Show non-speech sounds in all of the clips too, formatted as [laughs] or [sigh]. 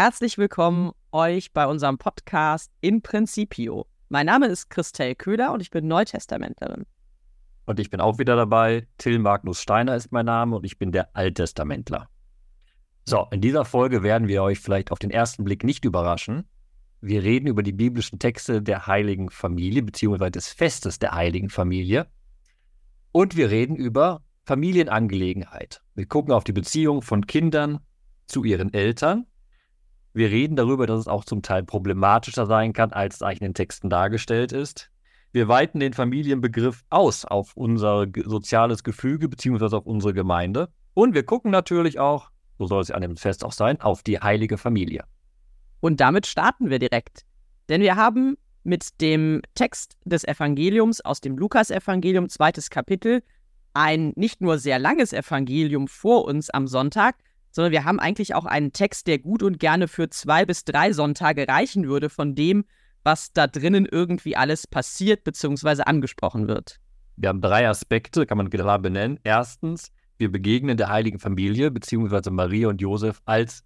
Herzlich willkommen euch bei unserem Podcast In Principio. Mein Name ist Christel Köhler und ich bin Neutestamentlerin. Und ich bin auch wieder dabei. Till Magnus Steiner ist mein Name und ich bin der Alttestamentler. So, in dieser Folge werden wir euch vielleicht auf den ersten Blick nicht überraschen. Wir reden über die biblischen Texte der Heiligen Familie, beziehungsweise des Festes der Heiligen Familie. Und wir reden über Familienangelegenheit. Wir gucken auf die Beziehung von Kindern zu ihren Eltern wir reden darüber, dass es auch zum Teil problematischer sein kann, als es eigentlich in den Texten dargestellt ist. Wir weiten den Familienbegriff aus auf unser soziales Gefüge bzw. auf unsere Gemeinde. Und wir gucken natürlich auch, so soll es an dem Fest auch sein, auf die heilige Familie. Und damit starten wir direkt. Denn wir haben mit dem Text des Evangeliums aus dem Lukasevangelium, zweites Kapitel, ein nicht nur sehr langes Evangelium vor uns am Sonntag, sondern wir haben eigentlich auch einen Text, der gut und gerne für zwei bis drei Sonntage reichen würde von dem, was da drinnen irgendwie alles passiert bzw. angesprochen wird. Wir haben drei Aspekte, kann man klar benennen. Erstens, wir begegnen der heiligen Familie bzw. Maria und Josef als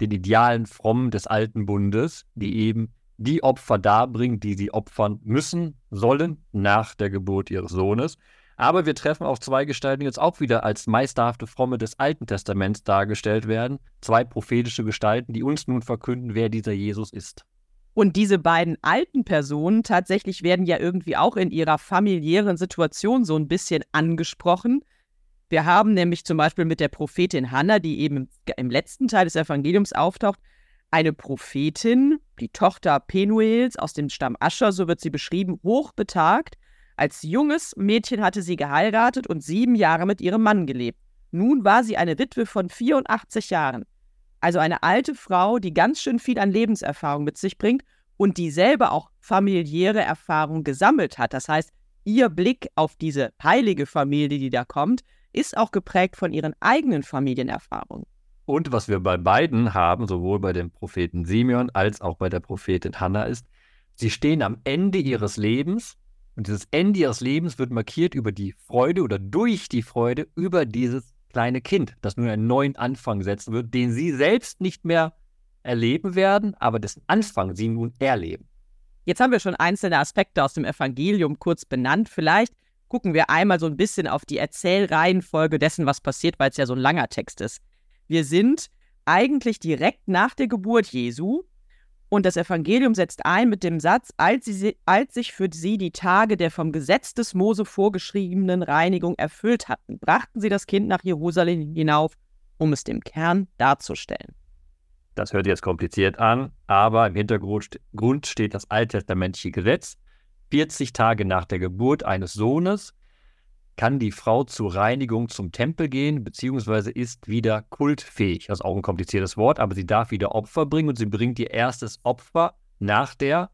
den idealen Frommen des alten Bundes, die eben die Opfer darbringen, die sie opfern müssen, sollen nach der Geburt ihres Sohnes. Aber wir treffen auf zwei Gestalten, die jetzt auch wieder als meisterhafte Fromme des Alten Testaments dargestellt werden. Zwei prophetische Gestalten, die uns nun verkünden, wer dieser Jesus ist. Und diese beiden alten Personen tatsächlich werden ja irgendwie auch in ihrer familiären Situation so ein bisschen angesprochen. Wir haben nämlich zum Beispiel mit der Prophetin Hannah, die eben im letzten Teil des Evangeliums auftaucht, eine Prophetin, die Tochter Penuels aus dem Stamm Ascher, so wird sie beschrieben, hochbetagt, als junges Mädchen hatte sie geheiratet und sieben Jahre mit ihrem Mann gelebt. Nun war sie eine Witwe von 84 Jahren. Also eine alte Frau, die ganz schön viel an Lebenserfahrung mit sich bringt und die selber auch familiäre Erfahrung gesammelt hat. Das heißt, ihr Blick auf diese heilige Familie, die da kommt, ist auch geprägt von ihren eigenen Familienerfahrungen. Und was wir bei beiden haben, sowohl bei dem Propheten Simeon als auch bei der Prophetin Hannah, ist, sie stehen am Ende ihres Lebens und dieses Ende ihres Lebens wird markiert über die Freude oder durch die Freude über dieses kleine Kind, das nun einen neuen Anfang setzen wird, den sie selbst nicht mehr erleben werden, aber dessen Anfang sie nun erleben. Jetzt haben wir schon einzelne Aspekte aus dem Evangelium kurz benannt. Vielleicht gucken wir einmal so ein bisschen auf die Erzählreihenfolge dessen, was passiert, weil es ja so ein langer Text ist. Wir sind eigentlich direkt nach der Geburt Jesu und das Evangelium setzt ein mit dem Satz, als, sie, als sich für sie die Tage der vom Gesetz des Mose vorgeschriebenen Reinigung erfüllt hatten, brachten sie das Kind nach Jerusalem hinauf, um es dem Kern darzustellen. Das hört jetzt kompliziert an, aber im Hintergrund steht das alttestamentliche Gesetz. 40 Tage nach der Geburt eines Sohnes kann die Frau zur Reinigung zum Tempel gehen, beziehungsweise ist wieder kultfähig. Das ist auch ein kompliziertes Wort, aber sie darf wieder Opfer bringen und sie bringt ihr erstes Opfer nach der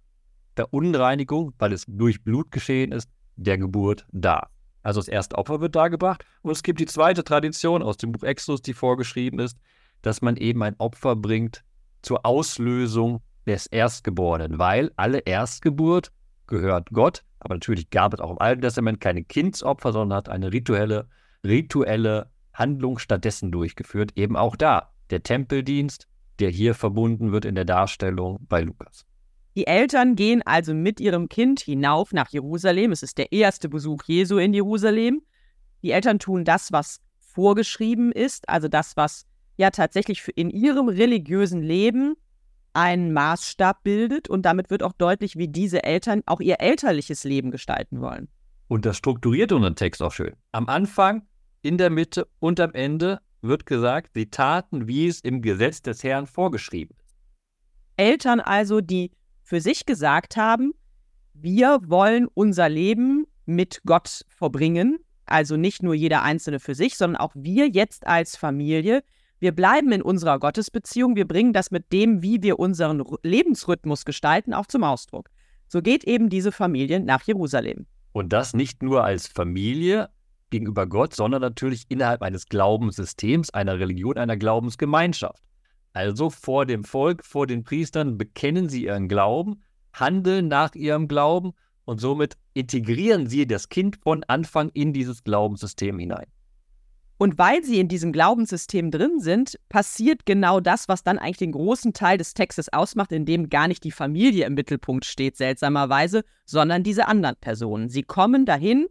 Verunreinigung, weil es durch Blut geschehen ist, der Geburt da. Also das erste Opfer wird dargebracht und es gibt die zweite Tradition aus dem Buch Exodus, die vorgeschrieben ist, dass man eben ein Opfer bringt zur Auslösung des Erstgeborenen, weil alle Erstgeburt gehört Gott aber natürlich gab es auch im Alten Testament keine Kindsopfer, sondern hat eine rituelle, rituelle Handlung stattdessen durchgeführt. Eben auch da der Tempeldienst, der hier verbunden wird in der Darstellung bei Lukas. Die Eltern gehen also mit ihrem Kind hinauf nach Jerusalem. Es ist der erste Besuch Jesu in Jerusalem. Die Eltern tun das, was vorgeschrieben ist, also das, was ja tatsächlich in ihrem religiösen Leben einen Maßstab bildet und damit wird auch deutlich, wie diese Eltern auch ihr elterliches Leben gestalten wollen. Und das strukturiert unseren Text auch schön. Am Anfang, in der Mitte und am Ende wird gesagt, sie taten, wie es im Gesetz des Herrn vorgeschrieben ist. Eltern also, die für sich gesagt haben, wir wollen unser Leben mit Gott verbringen, also nicht nur jeder Einzelne für sich, sondern auch wir jetzt als Familie, wir bleiben in unserer Gottesbeziehung, wir bringen das mit dem, wie wir unseren Lebensrhythmus gestalten, auch zum Ausdruck. So geht eben diese Familie nach Jerusalem. Und das nicht nur als Familie gegenüber Gott, sondern natürlich innerhalb eines Glaubenssystems, einer Religion, einer Glaubensgemeinschaft. Also vor dem Volk, vor den Priestern bekennen sie ihren Glauben, handeln nach ihrem Glauben und somit integrieren sie das Kind von Anfang in dieses Glaubenssystem hinein. Und weil sie in diesem Glaubenssystem drin sind, passiert genau das, was dann eigentlich den großen Teil des Textes ausmacht, in dem gar nicht die Familie im Mittelpunkt steht, seltsamerweise, sondern diese anderen Personen. Sie kommen dahin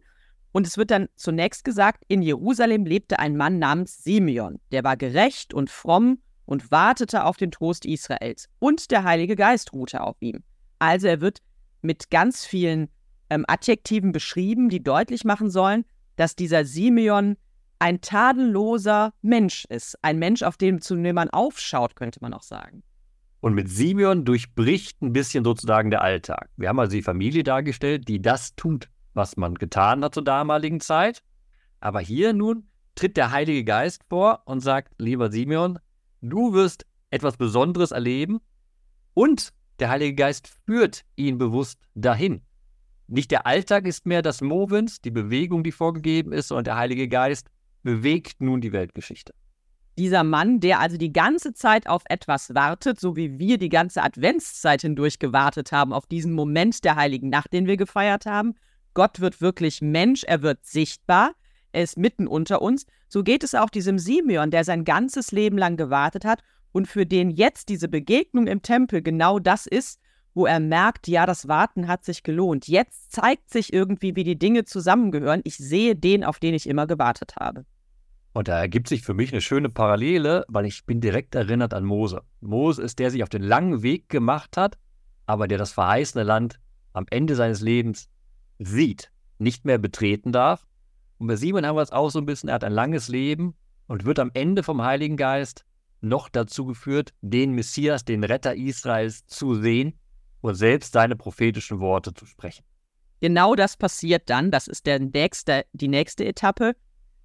und es wird dann zunächst gesagt, in Jerusalem lebte ein Mann namens Simeon, der war gerecht und fromm und wartete auf den Trost Israels. Und der Heilige Geist ruhte auf ihm. Also er wird mit ganz vielen ähm, Adjektiven beschrieben, die deutlich machen sollen, dass dieser Simeon ein tadelloser Mensch ist. Ein Mensch, auf den, zu dem man aufschaut, könnte man auch sagen. Und mit Simeon durchbricht ein bisschen sozusagen der Alltag. Wir haben also die Familie dargestellt, die das tut, was man getan hat zur damaligen Zeit. Aber hier nun tritt der Heilige Geist vor und sagt, lieber Simeon, du wirst etwas Besonderes erleben und der Heilige Geist führt ihn bewusst dahin. Nicht der Alltag ist mehr das Movens, die Bewegung, die vorgegeben ist, sondern der Heilige Geist bewegt nun die Weltgeschichte. Dieser Mann, der also die ganze Zeit auf etwas wartet, so wie wir die ganze Adventszeit hindurch gewartet haben, auf diesen Moment der heiligen Nacht, den wir gefeiert haben. Gott wird wirklich Mensch, er wird sichtbar, er ist mitten unter uns. So geht es auch diesem Simeon, der sein ganzes Leben lang gewartet hat und für den jetzt diese Begegnung im Tempel genau das ist, wo er merkt, ja, das Warten hat sich gelohnt. Jetzt zeigt sich irgendwie, wie die Dinge zusammengehören. Ich sehe den, auf den ich immer gewartet habe. Und da ergibt sich für mich eine schöne Parallele, weil ich bin direkt erinnert an Mose. Mose ist der, der sich auf den langen Weg gemacht hat, aber der das verheißene Land am Ende seines Lebens sieht, nicht mehr betreten darf. Und bei Simon haben wir es auch so ein bisschen, er hat ein langes Leben und wird am Ende vom Heiligen Geist noch dazu geführt, den Messias, den Retter Israels zu sehen und selbst seine prophetischen Worte zu sprechen. Genau das passiert dann, das ist der nächste, die nächste Etappe.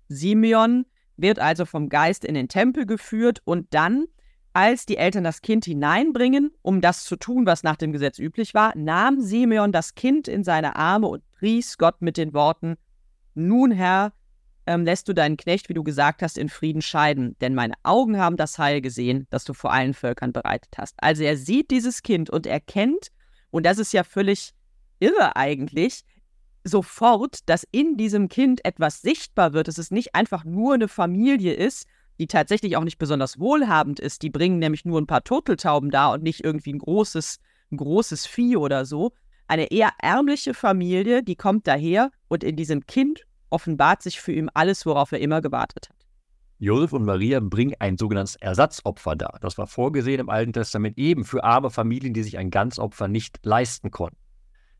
Simeon wird also vom Geist in den Tempel geführt und dann, als die Eltern das Kind hineinbringen, um das zu tun, was nach dem Gesetz üblich war, nahm Simeon das Kind in seine Arme und pries Gott mit den Worten, Nun Herr, ähm, lässt du deinen Knecht, wie du gesagt hast, in Frieden scheiden, denn meine Augen haben das Heil gesehen, das du vor allen Völkern bereitet hast. Also er sieht dieses Kind und erkennt, und das ist ja völlig irre eigentlich, sofort, dass in diesem Kind etwas sichtbar wird, dass es nicht einfach nur eine Familie ist, die tatsächlich auch nicht besonders wohlhabend ist. Die bringen nämlich nur ein paar Turteltauben da und nicht irgendwie ein großes, ein großes Vieh oder so. Eine eher ärmliche Familie, die kommt daher und in diesem Kind offenbart sich für ihn alles, worauf er immer gewartet hat. Josef und Maria bringen ein sogenanntes Ersatzopfer dar. Das war vorgesehen im Alten Testament eben für arme Familien, die sich ein Ganzopfer nicht leisten konnten.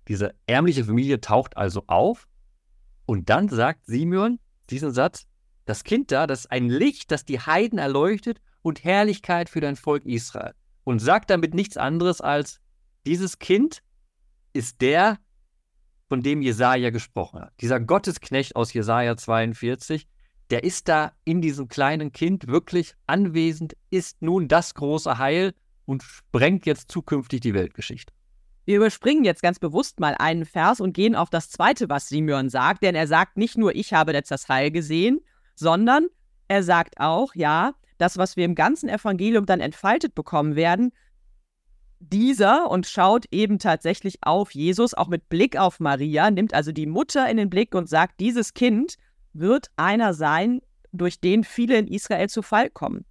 Diese ärmliche Familie taucht also auf und dann sagt Simeon diesen Satz, das Kind da, das ist ein Licht, das die Heiden erleuchtet und Herrlichkeit für dein Volk Israel. Und sagt damit nichts anderes als, dieses Kind ist der, von dem Jesaja gesprochen hat. Dieser Gottesknecht aus Jesaja 42, der ist da in diesem kleinen Kind wirklich anwesend, ist nun das große Heil und sprengt jetzt zukünftig die Weltgeschichte. Wir überspringen jetzt ganz bewusst mal einen Vers und gehen auf das zweite, was Simeon sagt, denn er sagt nicht nur, ich habe jetzt das Heil gesehen, sondern er sagt auch, ja, das, was wir im ganzen Evangelium dann entfaltet bekommen werden, dieser und schaut eben tatsächlich auf Jesus, auch mit Blick auf Maria, nimmt also die Mutter in den Blick und sagt, dieses Kind wird einer sein, durch den viele in Israel zu Fall kommen.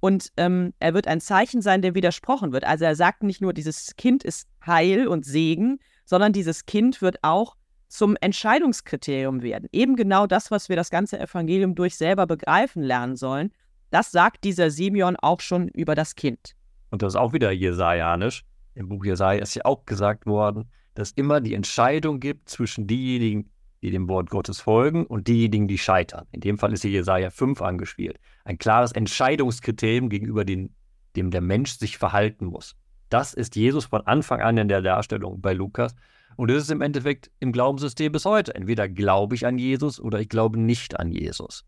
Und ähm, er wird ein Zeichen sein, der widersprochen wird. Also er sagt nicht nur, dieses Kind ist Heil und Segen, sondern dieses Kind wird auch zum Entscheidungskriterium werden. Eben genau das, was wir das ganze Evangelium durch selber begreifen lernen sollen. Das sagt dieser Simeon auch schon über das Kind. Und das ist auch wieder jesajanisch. Im Buch Jesaja ist ja auch gesagt worden, dass immer die Entscheidung gibt zwischen diejenigen, die dem Wort Gottes folgen und diejenigen, die scheitern. In dem Fall ist hier Jesaja 5 angespielt. Ein klares Entscheidungskriterium gegenüber den, dem der Mensch sich verhalten muss. Das ist Jesus von Anfang an in der Darstellung bei Lukas. Und das ist im Endeffekt im Glaubenssystem bis heute. Entweder glaube ich an Jesus oder ich glaube nicht an Jesus.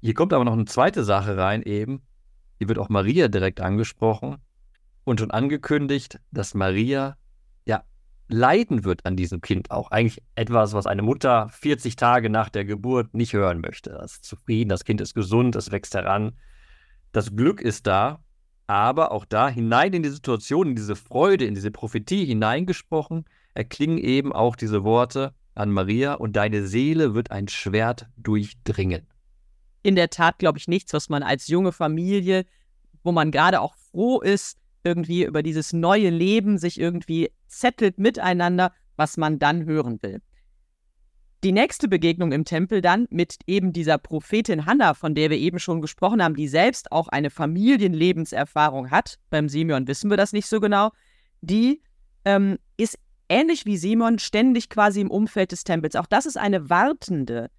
Hier kommt aber noch eine zweite Sache rein eben, hier wird auch Maria direkt angesprochen und schon angekündigt, dass Maria leiden wird an diesem Kind auch. Eigentlich etwas, was eine Mutter 40 Tage nach der Geburt nicht hören möchte. Das ist zufrieden, das Kind ist gesund, es wächst heran. Das Glück ist da, aber auch da hinein in die Situation, in diese Freude, in diese Prophetie hineingesprochen, erklingen eben auch diese Worte an Maria und deine Seele wird ein Schwert durchdringen. in der Tat, glaube ich, nichts, was man als junge Familie, wo man gerade auch froh ist, irgendwie über dieses neue Leben sich irgendwie zettelt miteinander, was man dann hören will. Die nächste Begegnung im Tempel dann mit eben dieser Prophetin Hannah, von der wir eben schon gesprochen haben, die selbst auch eine Familienlebenserfahrung hat. Beim Simeon wissen wir das nicht so genau. Die ähm, ist ähnlich wie Simon ständig quasi im Umfeld des Tempels. Auch das ist eine Wartende.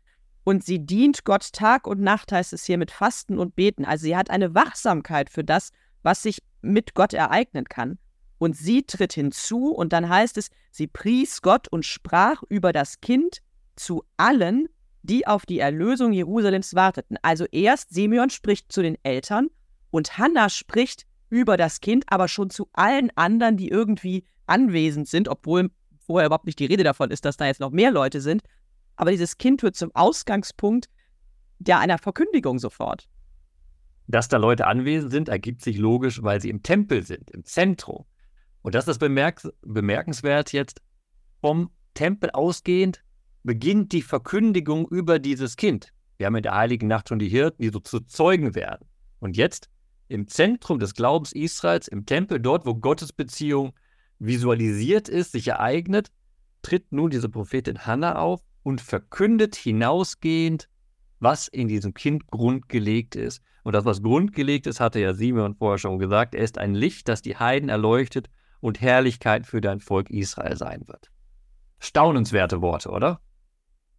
Und sie dient Gott Tag und Nacht, heißt es hier, mit Fasten und Beten. Also sie hat eine Wachsamkeit für das, was sich mit Gott ereignen kann. Und sie tritt hinzu und dann heißt es, sie pries Gott und sprach über das Kind zu allen, die auf die Erlösung Jerusalems warteten. Also erst Simeon spricht zu den Eltern und Hannah spricht über das Kind, aber schon zu allen anderen, die irgendwie anwesend sind, obwohl vorher überhaupt nicht die Rede davon ist, dass da jetzt noch mehr Leute sind. Aber dieses Kind wird zum Ausgangspunkt der einer Verkündigung sofort. Dass da Leute anwesend sind, ergibt sich logisch, weil sie im Tempel sind, im Zentrum. Und das ist bemerk bemerkenswert jetzt. Vom Tempel ausgehend beginnt die Verkündigung über dieses Kind. Wir haben in der Heiligen Nacht schon die Hirten, die so zu Zeugen werden. Und jetzt im Zentrum des Glaubens Israels, im Tempel, dort, wo Gottes Beziehung visualisiert ist, sich ereignet, tritt nun diese Prophetin Hannah auf und verkündet hinausgehend, was in diesem Kind grundgelegt ist. Und das, was grundgelegt ist, hatte ja Simeon vorher schon gesagt, er ist ein Licht, das die Heiden erleuchtet und Herrlichkeit für dein Volk Israel sein wird. Staunenswerte Worte, oder?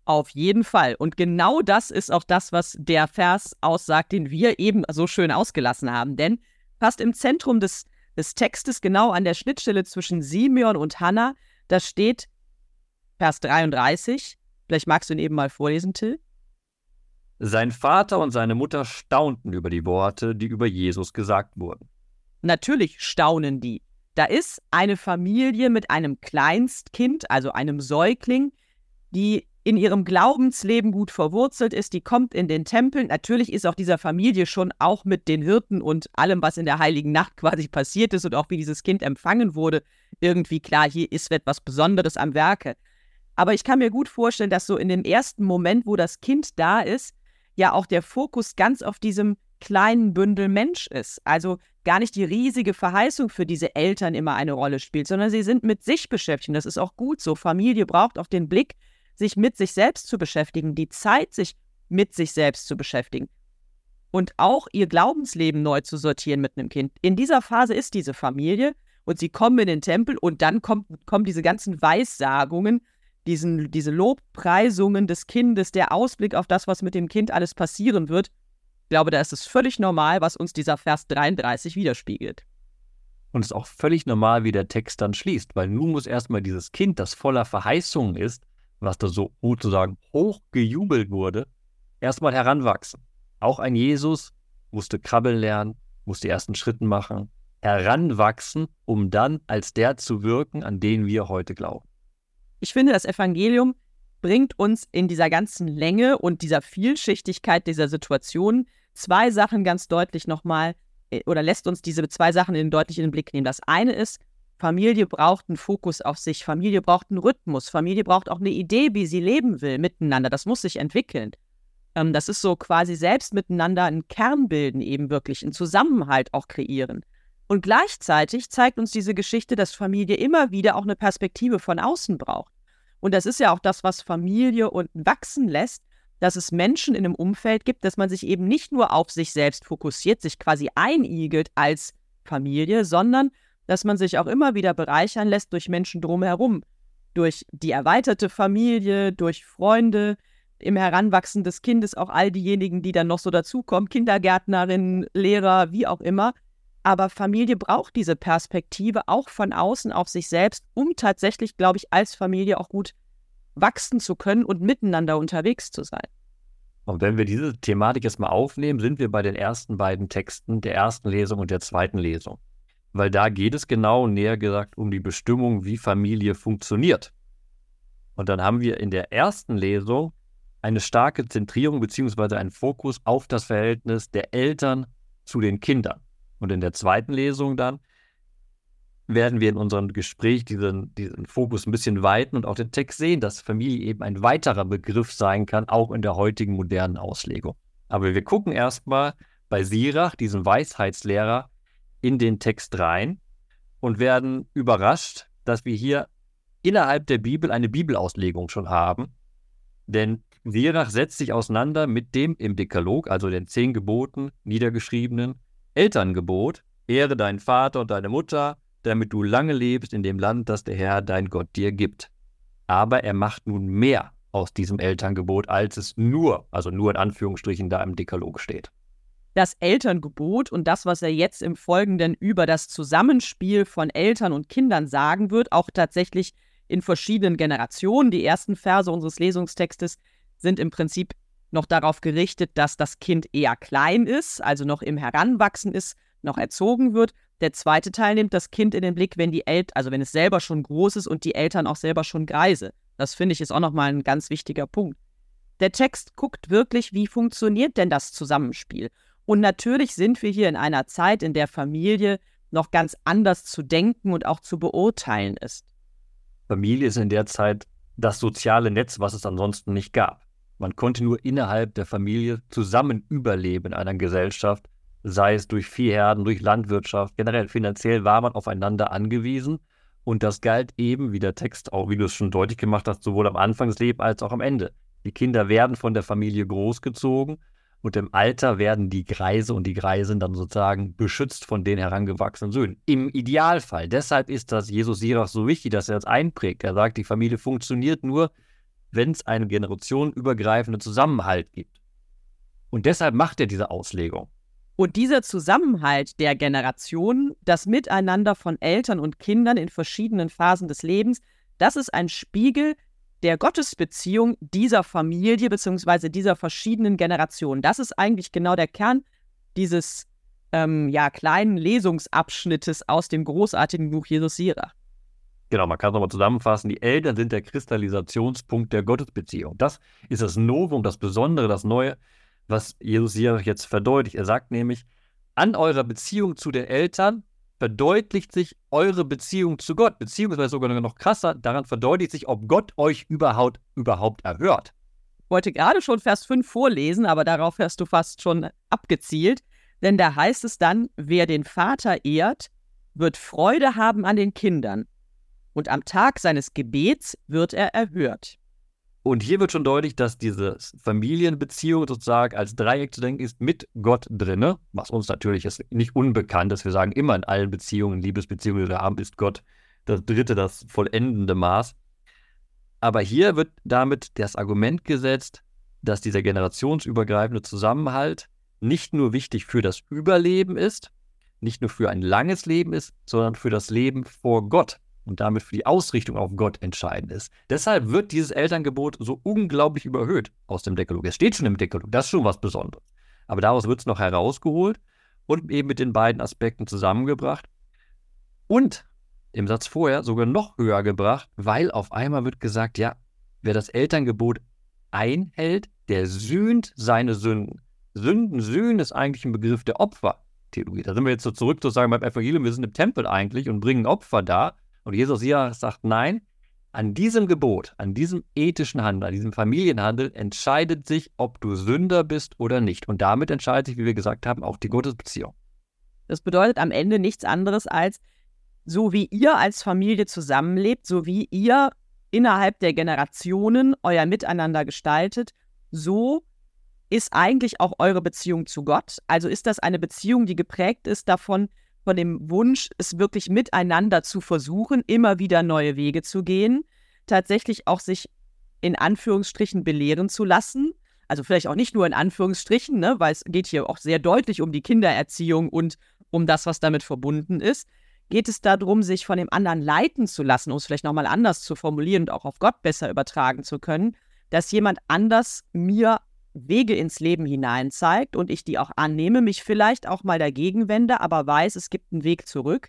Auf jeden Fall. Und genau das ist auch das, was der Vers aussagt, den wir eben so schön ausgelassen haben. Denn fast im Zentrum des, des Textes, genau an der Schnittstelle zwischen Simeon und Hannah, da steht Vers 33, Vielleicht magst du ihn eben mal vorlesen, Till. Sein Vater und seine Mutter staunten über die Worte, die über Jesus gesagt wurden. Natürlich staunen die. Da ist eine Familie mit einem Kleinstkind, also einem Säugling, die in ihrem Glaubensleben gut verwurzelt ist, die kommt in den Tempel. Natürlich ist auch dieser Familie schon auch mit den Hirten und allem, was in der heiligen Nacht quasi passiert ist und auch wie dieses Kind empfangen wurde, irgendwie klar, hier ist etwas Besonderes am Werke. Aber ich kann mir gut vorstellen, dass so in dem ersten Moment, wo das Kind da ist, ja auch der Fokus ganz auf diesem kleinen Bündel Mensch ist. Also gar nicht die riesige Verheißung für diese Eltern immer eine Rolle spielt, sondern sie sind mit sich beschäftigt. Das ist auch gut so. Familie braucht auch den Blick, sich mit sich selbst zu beschäftigen, die Zeit, sich mit sich selbst zu beschäftigen und auch ihr Glaubensleben neu zu sortieren mit einem Kind. In dieser Phase ist diese Familie und sie kommen in den Tempel und dann kommt, kommen diese ganzen Weissagungen diesen, diese Lobpreisungen des Kindes, der Ausblick auf das, was mit dem Kind alles passieren wird, ich glaube, da ist es völlig normal, was uns dieser Vers 33 widerspiegelt. Und es ist auch völlig normal, wie der Text dann schließt, weil nun muss erstmal dieses Kind, das voller Verheißungen ist, was da so sozusagen hochgejubelt wurde, erstmal heranwachsen. Auch ein Jesus musste krabbeln lernen, musste die ersten Schritten machen, heranwachsen, um dann als der zu wirken, an den wir heute glauben. Ich finde, das Evangelium bringt uns in dieser ganzen Länge und dieser Vielschichtigkeit dieser Situation zwei Sachen ganz deutlich nochmal äh, oder lässt uns diese zwei Sachen in deutlich in den Blick nehmen. Das eine ist, Familie braucht einen Fokus auf sich, Familie braucht einen Rhythmus, Familie braucht auch eine Idee, wie sie leben will miteinander. Das muss sich entwickeln. Ähm, das ist so quasi selbst miteinander einen Kern bilden, eben wirklich einen Zusammenhalt auch kreieren. Und gleichzeitig zeigt uns diese Geschichte, dass Familie immer wieder auch eine Perspektive von außen braucht. Und das ist ja auch das, was Familie unten wachsen lässt, dass es Menschen in einem Umfeld gibt, dass man sich eben nicht nur auf sich selbst fokussiert, sich quasi einigelt als Familie, sondern dass man sich auch immer wieder bereichern lässt durch Menschen drumherum, durch die erweiterte Familie, durch Freunde, im Heranwachsen des Kindes auch all diejenigen, die dann noch so dazukommen, Kindergärtnerinnen, Lehrer, wie auch immer, aber Familie braucht diese Perspektive auch von außen auf sich selbst, um tatsächlich, glaube ich, als Familie auch gut wachsen zu können und miteinander unterwegs zu sein. Und wenn wir diese Thematik jetzt mal aufnehmen, sind wir bei den ersten beiden Texten der ersten Lesung und der zweiten Lesung. Weil da geht es genau, näher gesagt, um die Bestimmung, wie Familie funktioniert. Und dann haben wir in der ersten Lesung eine starke Zentrierung bzw. einen Fokus auf das Verhältnis der Eltern zu den Kindern. Und in der zweiten Lesung dann werden wir in unserem Gespräch diesen, diesen Fokus ein bisschen weiten und auch den Text sehen, dass Familie eben ein weiterer Begriff sein kann, auch in der heutigen modernen Auslegung. Aber wir gucken erstmal bei Sirach, diesem Weisheitslehrer, in den Text rein und werden überrascht, dass wir hier innerhalb der Bibel eine Bibelauslegung schon haben. Denn Sirach setzt sich auseinander mit dem im Dekalog, also den zehn Geboten, niedergeschriebenen Elterngebot. Ehre deinen Vater und deine Mutter, damit du lange lebst in dem Land, das der Herr dein Gott dir gibt. Aber er macht nun mehr aus diesem Elterngebot, als es nur, also nur in Anführungsstrichen, da im Dekalog steht. Das Elterngebot und das, was er jetzt im Folgenden über das Zusammenspiel von Eltern und Kindern sagen wird, auch tatsächlich in verschiedenen Generationen. Die ersten Verse unseres Lesungstextes sind im Prinzip noch darauf gerichtet, dass das Kind eher klein ist, also noch im Heranwachsen ist, noch erzogen wird. Der zweite Teil nimmt das Kind in den Blick, wenn die Eltern, also wenn es selber schon groß ist und die Eltern auch selber schon greise. Das finde ich ist auch nochmal ein ganz wichtiger Punkt. Der Text guckt wirklich, wie funktioniert denn das Zusammenspiel? Und natürlich sind wir hier in einer Zeit, in der Familie noch ganz anders zu denken und auch zu beurteilen ist. Familie ist in der Zeit das soziale Netz, was es ansonsten nicht gab. Man konnte nur innerhalb der Familie zusammen überleben in einer Gesellschaft, sei es durch Viehherden, durch Landwirtschaft. Generell finanziell war man aufeinander angewiesen. Und das galt eben, wie der Text auch, wie du es schon deutlich gemacht hast, sowohl am Anfang des Lebens als auch am Ende. Die Kinder werden von der Familie großgezogen und im Alter werden die Greise und die Greisen dann sozusagen beschützt von den herangewachsenen Söhnen. Im Idealfall. Deshalb ist das Jesus Sirach so wichtig, dass er das einprägt. Er sagt, die Familie funktioniert nur, wenn es einen generationenübergreifenden Zusammenhalt gibt. Und deshalb macht er diese Auslegung. Und dieser Zusammenhalt der Generationen, das Miteinander von Eltern und Kindern in verschiedenen Phasen des Lebens, das ist ein Spiegel der Gottesbeziehung dieser Familie bzw. dieser verschiedenen Generationen. Das ist eigentlich genau der Kern dieses ähm, ja, kleinen Lesungsabschnittes aus dem großartigen Buch Jesus Sirach. Genau, man kann es nochmal zusammenfassen. Die Eltern sind der Kristallisationspunkt der Gottesbeziehung. Das ist das Novum, das Besondere, das Neue, was Jesus Sirach jetzt verdeutlicht. Er sagt nämlich, an eurer Beziehung zu den Eltern verdeutlicht sich eure Beziehung zu Gott, beziehungsweise sogar noch krasser, daran verdeutlicht sich, ob Gott euch überhaupt, überhaupt erhört. Ich wollte gerade schon Vers 5 vorlesen, aber darauf hast du fast schon abgezielt, denn da heißt es dann, wer den Vater ehrt, wird Freude haben an den Kindern, und am Tag seines Gebets wird er erhört. Und hier wird schon deutlich, dass diese Familienbeziehung sozusagen als Dreieck zu denken ist mit Gott drinne, was uns natürlich ist nicht unbekannt ist. Wir sagen immer in allen Beziehungen, Liebesbeziehungen, die wir haben, ist Gott das dritte, das vollendende Maß. Aber hier wird damit das Argument gesetzt, dass dieser generationsübergreifende Zusammenhalt nicht nur wichtig für das Überleben ist, nicht nur für ein langes Leben ist, sondern für das Leben vor Gott und damit für die Ausrichtung auf Gott entscheidend ist. Deshalb wird dieses Elterngebot so unglaublich überhöht aus dem Dekalog. Es steht schon im Dekalog, das ist schon was Besonderes. Aber daraus wird es noch herausgeholt und eben mit den beiden Aspekten zusammengebracht. Und im Satz vorher sogar noch höher gebracht, weil auf einmal wird gesagt, ja, wer das Elterngebot einhält, der sühnt seine Sünden. Sünden, sühnen ist eigentlich ein Begriff der Opfertheologie. Da sind wir jetzt so zurück zu sagen beim Evangelium, wir sind im Tempel eigentlich und bringen Opfer da. Und Jesus hier sagt, nein, an diesem Gebot, an diesem ethischen Handel, an diesem Familienhandel entscheidet sich, ob du Sünder bist oder nicht. Und damit entscheidet sich, wie wir gesagt haben, auch die Gottesbeziehung. Das bedeutet am Ende nichts anderes als, so wie ihr als Familie zusammenlebt, so wie ihr innerhalb der Generationen euer Miteinander gestaltet, so ist eigentlich auch eure Beziehung zu Gott. Also ist das eine Beziehung, die geprägt ist davon, von dem Wunsch, es wirklich miteinander zu versuchen, immer wieder neue Wege zu gehen, tatsächlich auch sich in Anführungsstrichen belehren zu lassen. Also vielleicht auch nicht nur in Anführungsstrichen, ne, weil es geht hier auch sehr deutlich um die Kindererziehung und um das, was damit verbunden ist. Geht es darum, sich von dem anderen leiten zu lassen, um es vielleicht nochmal anders zu formulieren und auch auf Gott besser übertragen zu können, dass jemand anders mir Wege ins Leben hinein zeigt und ich die auch annehme, mich vielleicht auch mal dagegen wende, aber weiß, es gibt einen Weg zurück.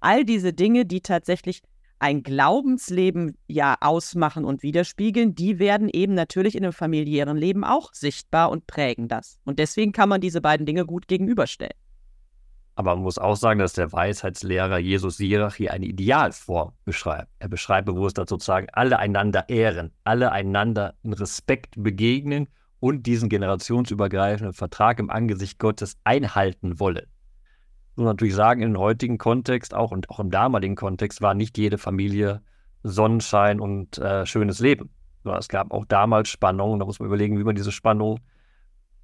All diese Dinge, die tatsächlich ein Glaubensleben ja ausmachen und widerspiegeln, die werden eben natürlich in einem familiären Leben auch sichtbar und prägen das. Und deswegen kann man diese beiden Dinge gut gegenüberstellen. Aber man muss auch sagen, dass der Weisheitslehrer Jesus Sirach hier eine Idealform beschreibt. Er beschreibt bewusst, dass sozusagen alle einander ehren, alle einander in Respekt begegnen und diesen generationsübergreifenden Vertrag im Angesicht Gottes einhalten wollen. Muss natürlich sagen, im heutigen Kontext auch und auch im damaligen Kontext war nicht jede Familie Sonnenschein und äh, schönes Leben. Es gab auch damals Spannungen, da muss man überlegen, wie man diese Spannung,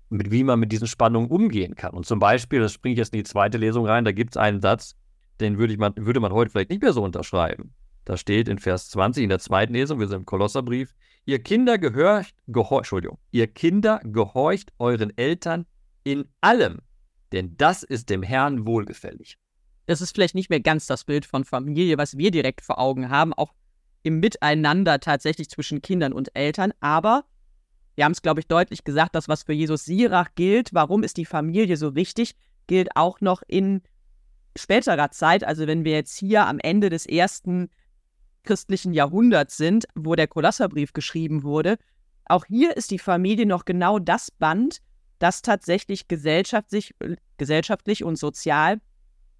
mit wie man mit diesen Spannungen umgehen kann. Und zum Beispiel, das springe ich jetzt in die zweite Lesung rein, da gibt es einen Satz, den würde, man, würde man heute vielleicht nicht mehr so unterschreiben. Da steht in Vers 20 in der zweiten Lesung, wir sind im Kolosserbrief, ihr Kinder gehorcht, gehor, Entschuldigung, ihr Kinder gehorcht euren Eltern in allem, denn das ist dem Herrn wohlgefällig. Das ist vielleicht nicht mehr ganz das Bild von Familie, was wir direkt vor Augen haben, auch im Miteinander tatsächlich zwischen Kindern und Eltern, aber wir haben es, glaube ich, deutlich gesagt, das, was für Jesus Sirach gilt, warum ist die Familie so wichtig, gilt auch noch in späterer Zeit, also wenn wir jetzt hier am Ende des ersten christlichen Jahrhunderts sind, wo der Kolosserbrief geschrieben wurde, auch hier ist die Familie noch genau das Band, das tatsächlich gesellschaftlich, gesellschaftlich und sozial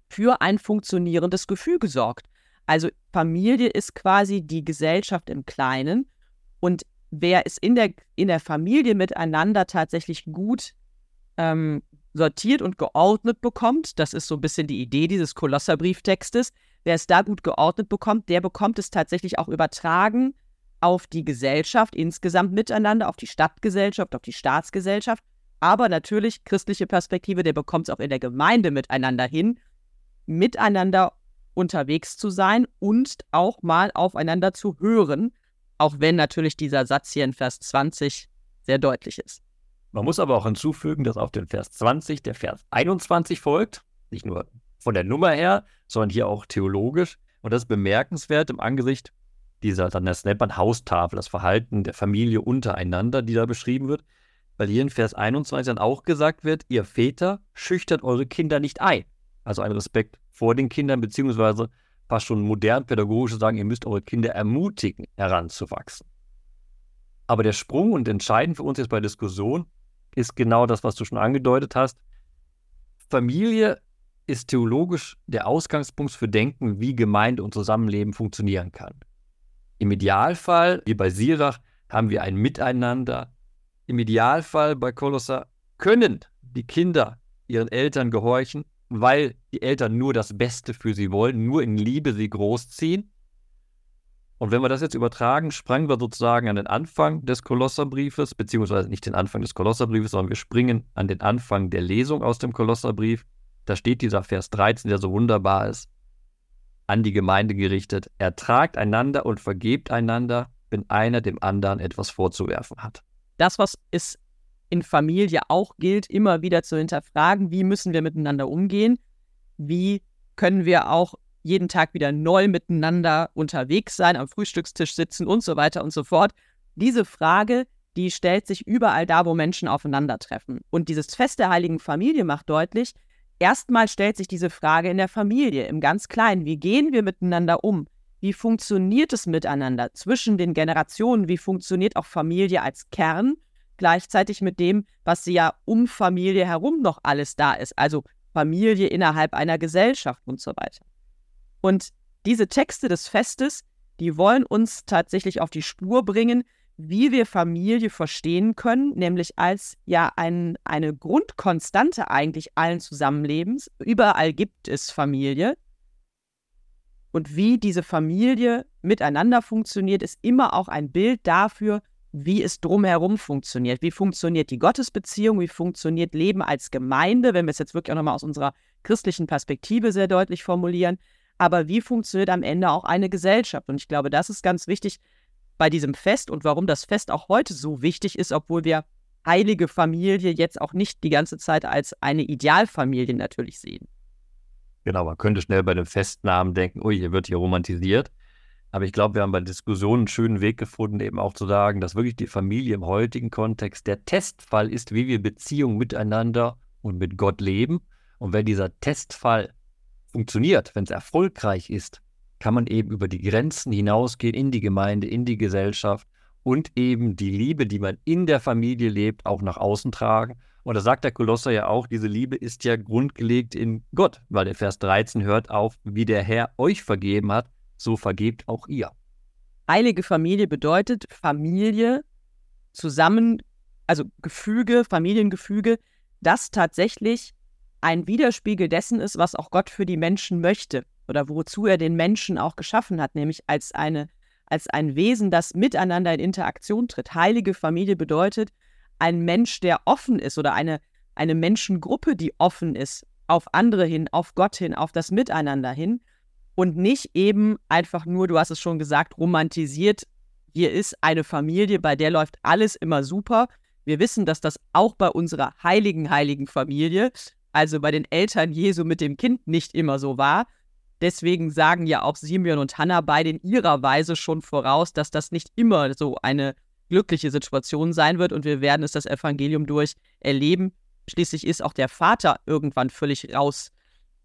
für ein funktionierendes Gefüge sorgt. Also Familie ist quasi die Gesellschaft im Kleinen und wer es in der, in der Familie miteinander tatsächlich gut ähm, sortiert und geordnet bekommt, das ist so ein bisschen die Idee dieses Kolosserbrieftextes, wer es da gut geordnet bekommt, der bekommt es tatsächlich auch übertragen auf die Gesellschaft insgesamt miteinander, auf die Stadtgesellschaft, auf die Staatsgesellschaft. Aber natürlich christliche Perspektive, der bekommt es auch in der Gemeinde miteinander hin, miteinander unterwegs zu sein und auch mal aufeinander zu hören, auch wenn natürlich dieser Satz hier in Vers 20 sehr deutlich ist. Man muss aber auch hinzufügen, dass auf den Vers 20 der Vers 21 folgt, nicht nur von der Nummer her, sondern hier auch theologisch. Und das ist bemerkenswert im Angesicht dieser, dann das nennt Haustafel, das Verhalten der Familie untereinander, die da beschrieben wird, weil hier in Vers 21 dann auch gesagt wird, ihr Väter schüchtert eure Kinder nicht ein. Also ein Respekt vor den Kindern, beziehungsweise fast schon modern pädagogisch sagen, ihr müsst eure Kinder ermutigen, heranzuwachsen. Aber der Sprung und entscheidend für uns jetzt bei Diskussion ist genau das, was du schon angedeutet hast. Familie ist theologisch der Ausgangspunkt für Denken, wie Gemeinde und Zusammenleben funktionieren kann. Im Idealfall, wie bei Sirach, haben wir ein Miteinander. Im Idealfall bei Kolosser können die Kinder ihren Eltern gehorchen, weil die Eltern nur das Beste für sie wollen, nur in Liebe sie großziehen. Und wenn wir das jetzt übertragen, sprangen wir sozusagen an den Anfang des Kolosserbriefes, beziehungsweise nicht den Anfang des Kolosserbriefes, sondern wir springen an den Anfang der Lesung aus dem Kolosserbrief. Da steht dieser Vers 13, der so wunderbar ist, an die Gemeinde gerichtet. Ertragt einander und vergebt einander, wenn einer dem anderen etwas vorzuwerfen hat. Das, was es in Familie auch gilt, immer wieder zu hinterfragen, wie müssen wir miteinander umgehen, wie können wir auch jeden Tag wieder neu miteinander unterwegs sein, am Frühstückstisch sitzen und so weiter und so fort. Diese Frage, die stellt sich überall da, wo Menschen aufeinandertreffen. Und dieses Fest der heiligen Familie macht deutlich, erstmal stellt sich diese Frage in der Familie, im ganz Kleinen. Wie gehen wir miteinander um? Wie funktioniert es miteinander zwischen den Generationen? Wie funktioniert auch Familie als Kern? Gleichzeitig mit dem, was ja um Familie herum noch alles da ist. Also Familie innerhalb einer Gesellschaft und so weiter. Und diese Texte des Festes, die wollen uns tatsächlich auf die Spur bringen, wie wir Familie verstehen können, nämlich als ja ein, eine Grundkonstante eigentlich allen Zusammenlebens. Überall gibt es Familie. Und wie diese Familie miteinander funktioniert, ist immer auch ein Bild dafür, wie es drumherum funktioniert. Wie funktioniert die Gottesbeziehung? Wie funktioniert Leben als Gemeinde, wenn wir es jetzt wirklich auch nochmal aus unserer christlichen Perspektive sehr deutlich formulieren? Aber wie funktioniert am Ende auch eine Gesellschaft? Und ich glaube, das ist ganz wichtig bei diesem Fest und warum das Fest auch heute so wichtig ist, obwohl wir heilige Familie jetzt auch nicht die ganze Zeit als eine Idealfamilie natürlich sehen. Genau, man könnte schnell bei dem Festnamen denken, ui, hier wird hier romantisiert. Aber ich glaube, wir haben bei Diskussionen einen schönen Weg gefunden, eben auch zu sagen, dass wirklich die Familie im heutigen Kontext der Testfall ist, wie wir Beziehungen miteinander und mit Gott leben. Und wenn dieser Testfall funktioniert, wenn es erfolgreich ist, kann man eben über die Grenzen hinausgehen in die Gemeinde, in die Gesellschaft und eben die Liebe, die man in der Familie lebt, auch nach außen tragen. Und da sagt der Kolosser ja auch, diese Liebe ist ja grundgelegt in Gott, weil der Vers 13 hört auf, wie der Herr euch vergeben hat, so vergebt auch ihr. Heilige Familie bedeutet Familie zusammen also Gefüge, Familiengefüge, das tatsächlich ein Widerspiegel dessen ist, was auch Gott für die Menschen möchte oder wozu er den Menschen auch geschaffen hat, nämlich als eine als ein Wesen, das miteinander in Interaktion tritt. Heilige Familie bedeutet ein Mensch, der offen ist oder eine, eine Menschengruppe, die offen ist auf andere hin, auf Gott hin, auf das Miteinander hin und nicht eben einfach nur, du hast es schon gesagt, romantisiert, hier ist eine Familie, bei der läuft alles immer super. Wir wissen, dass das auch bei unserer heiligen, heiligen Familie also bei den Eltern Jesu mit dem Kind nicht immer so war. Deswegen sagen ja auch Simeon und Hannah beide in ihrer Weise schon voraus, dass das nicht immer so eine glückliche Situation sein wird und wir werden es das Evangelium durch erleben. Schließlich ist auch der Vater irgendwann völlig raus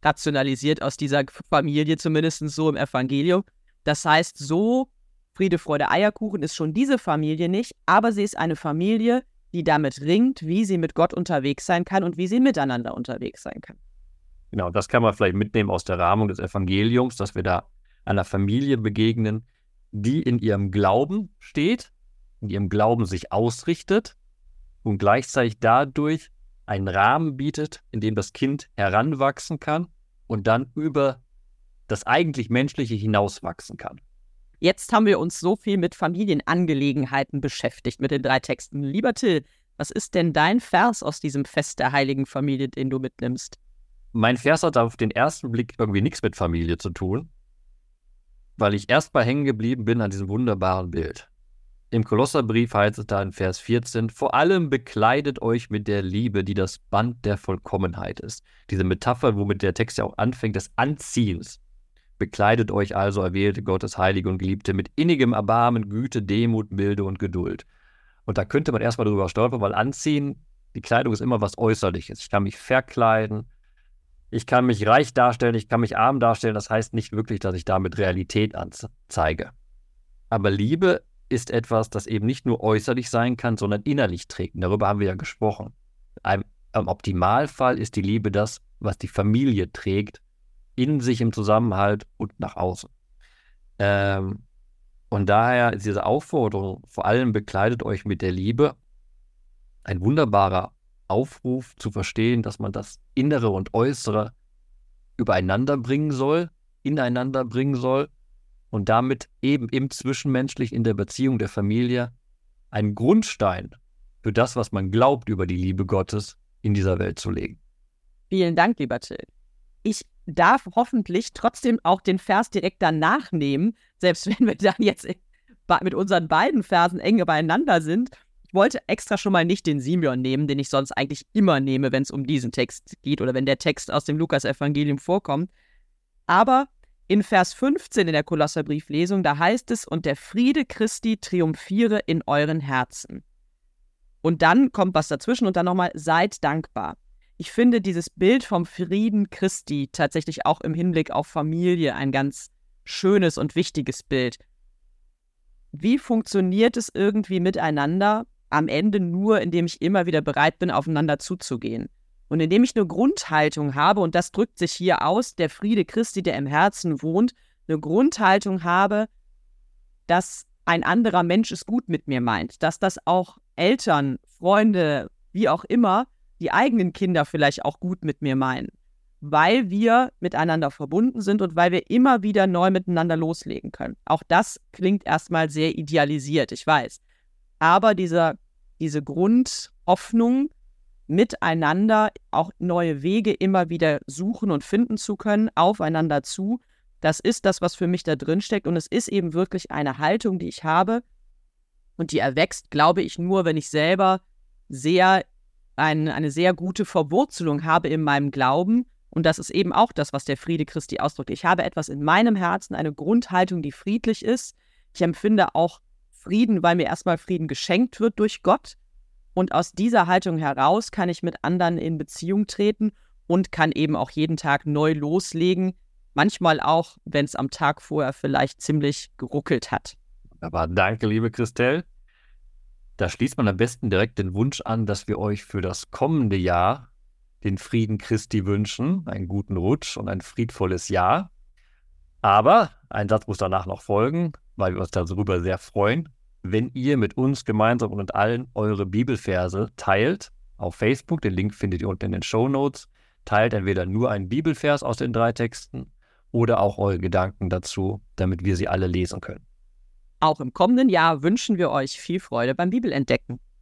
rationalisiert aus dieser Familie, zumindest so im Evangelium. Das heißt, so Friede, Freude, Eierkuchen ist schon diese Familie nicht, aber sie ist eine Familie, die damit ringt, wie sie mit Gott unterwegs sein kann und wie sie miteinander unterwegs sein kann. Genau, das kann man vielleicht mitnehmen aus der Rahmung des Evangeliums, dass wir da einer Familie begegnen, die in ihrem Glauben steht, in ihrem Glauben sich ausrichtet und gleichzeitig dadurch einen Rahmen bietet, in dem das Kind heranwachsen kann und dann über das eigentlich Menschliche hinauswachsen kann. Jetzt haben wir uns so viel mit Familienangelegenheiten beschäftigt, mit den drei Texten. Lieber Till, was ist denn dein Vers aus diesem Fest der heiligen Familie, den du mitnimmst? Mein Vers hat auf den ersten Blick irgendwie nichts mit Familie zu tun, weil ich erst mal hängen geblieben bin an diesem wunderbaren Bild. Im Kolosserbrief heißt es da in Vers 14, vor allem bekleidet euch mit der Liebe, die das Band der Vollkommenheit ist. Diese Metapher, womit der Text ja auch anfängt, des Anziehens. Bekleidet euch also, erwählte Gottes Heilige und Geliebte, mit innigem Erbarmen, Güte, Demut, Milde und Geduld. Und da könnte man erstmal drüber stolpern, weil anziehen, die Kleidung ist immer was Äußerliches. Ich kann mich verkleiden, ich kann mich reich darstellen, ich kann mich arm darstellen. Das heißt nicht wirklich, dass ich damit Realität anzeige. Aber Liebe ist etwas, das eben nicht nur äußerlich sein kann, sondern innerlich trägt. Und darüber haben wir ja gesprochen. Im Optimalfall ist die Liebe das, was die Familie trägt in sich im Zusammenhalt und nach außen. Ähm, und daher ist diese Aufforderung, vor allem bekleidet euch mit der Liebe, ein wunderbarer Aufruf zu verstehen, dass man das Innere und Äußere übereinander bringen soll, ineinander bringen soll und damit eben im Zwischenmenschlich in der Beziehung der Familie einen Grundstein für das, was man glaubt über die Liebe Gottes in dieser Welt zu legen. Vielen Dank, lieber Till. Ich darf hoffentlich trotzdem auch den Vers direkt danach nehmen, selbst [laughs] wenn wir dann jetzt mit unseren beiden Versen eng beieinander sind. Ich wollte extra schon mal nicht den Simeon nehmen, den ich sonst eigentlich immer nehme, wenn es um diesen Text geht oder wenn der Text aus dem Lukas-Evangelium vorkommt. Aber in Vers 15 in der Kolosserbrieflesung, da heißt es, und der Friede Christi triumphiere in euren Herzen. Und dann kommt was dazwischen und dann nochmal, seid dankbar ich finde dieses Bild vom Frieden Christi tatsächlich auch im Hinblick auf Familie ein ganz schönes und wichtiges Bild. Wie funktioniert es irgendwie miteinander? Am Ende nur, indem ich immer wieder bereit bin, aufeinander zuzugehen. Und indem ich eine Grundhaltung habe, und das drückt sich hier aus, der Friede Christi, der im Herzen wohnt, eine Grundhaltung habe, dass ein anderer Mensch es gut mit mir meint, dass das auch Eltern, Freunde, wie auch immer, die eigenen Kinder vielleicht auch gut mit mir meinen, weil wir miteinander verbunden sind und weil wir immer wieder neu miteinander loslegen können. Auch das klingt erstmal sehr idealisiert, ich weiß. Aber dieser, diese Grundhoffnung, miteinander auch neue Wege immer wieder suchen und finden zu können, aufeinander zu, das ist das, was für mich da drin steckt. Und es ist eben wirklich eine Haltung, die ich habe. Und die erwächst, glaube ich, nur, wenn ich selber sehr ein, eine sehr gute Verwurzelung habe in meinem Glauben. Und das ist eben auch das, was der Friede Christi ausdrückt. Ich habe etwas in meinem Herzen, eine Grundhaltung, die friedlich ist. Ich empfinde auch Frieden, weil mir erstmal Frieden geschenkt wird durch Gott. Und aus dieser Haltung heraus kann ich mit anderen in Beziehung treten und kann eben auch jeden Tag neu loslegen. Manchmal auch, wenn es am Tag vorher vielleicht ziemlich geruckelt hat. Aber danke, liebe Christelle. Da schließt man am besten direkt den Wunsch an, dass wir euch für das kommende Jahr den Frieden Christi wünschen, einen guten Rutsch und ein friedvolles Jahr. Aber ein Satz muss danach noch folgen, weil wir uns darüber sehr freuen, wenn ihr mit uns gemeinsam und allen eure Bibelverse teilt auf Facebook. Den Link findet ihr unten in den Show Notes. Teilt entweder nur einen Bibelvers aus den drei Texten oder auch eure Gedanken dazu, damit wir sie alle lesen können. Auch im kommenden Jahr wünschen wir euch viel Freude beim Bibelentdecken.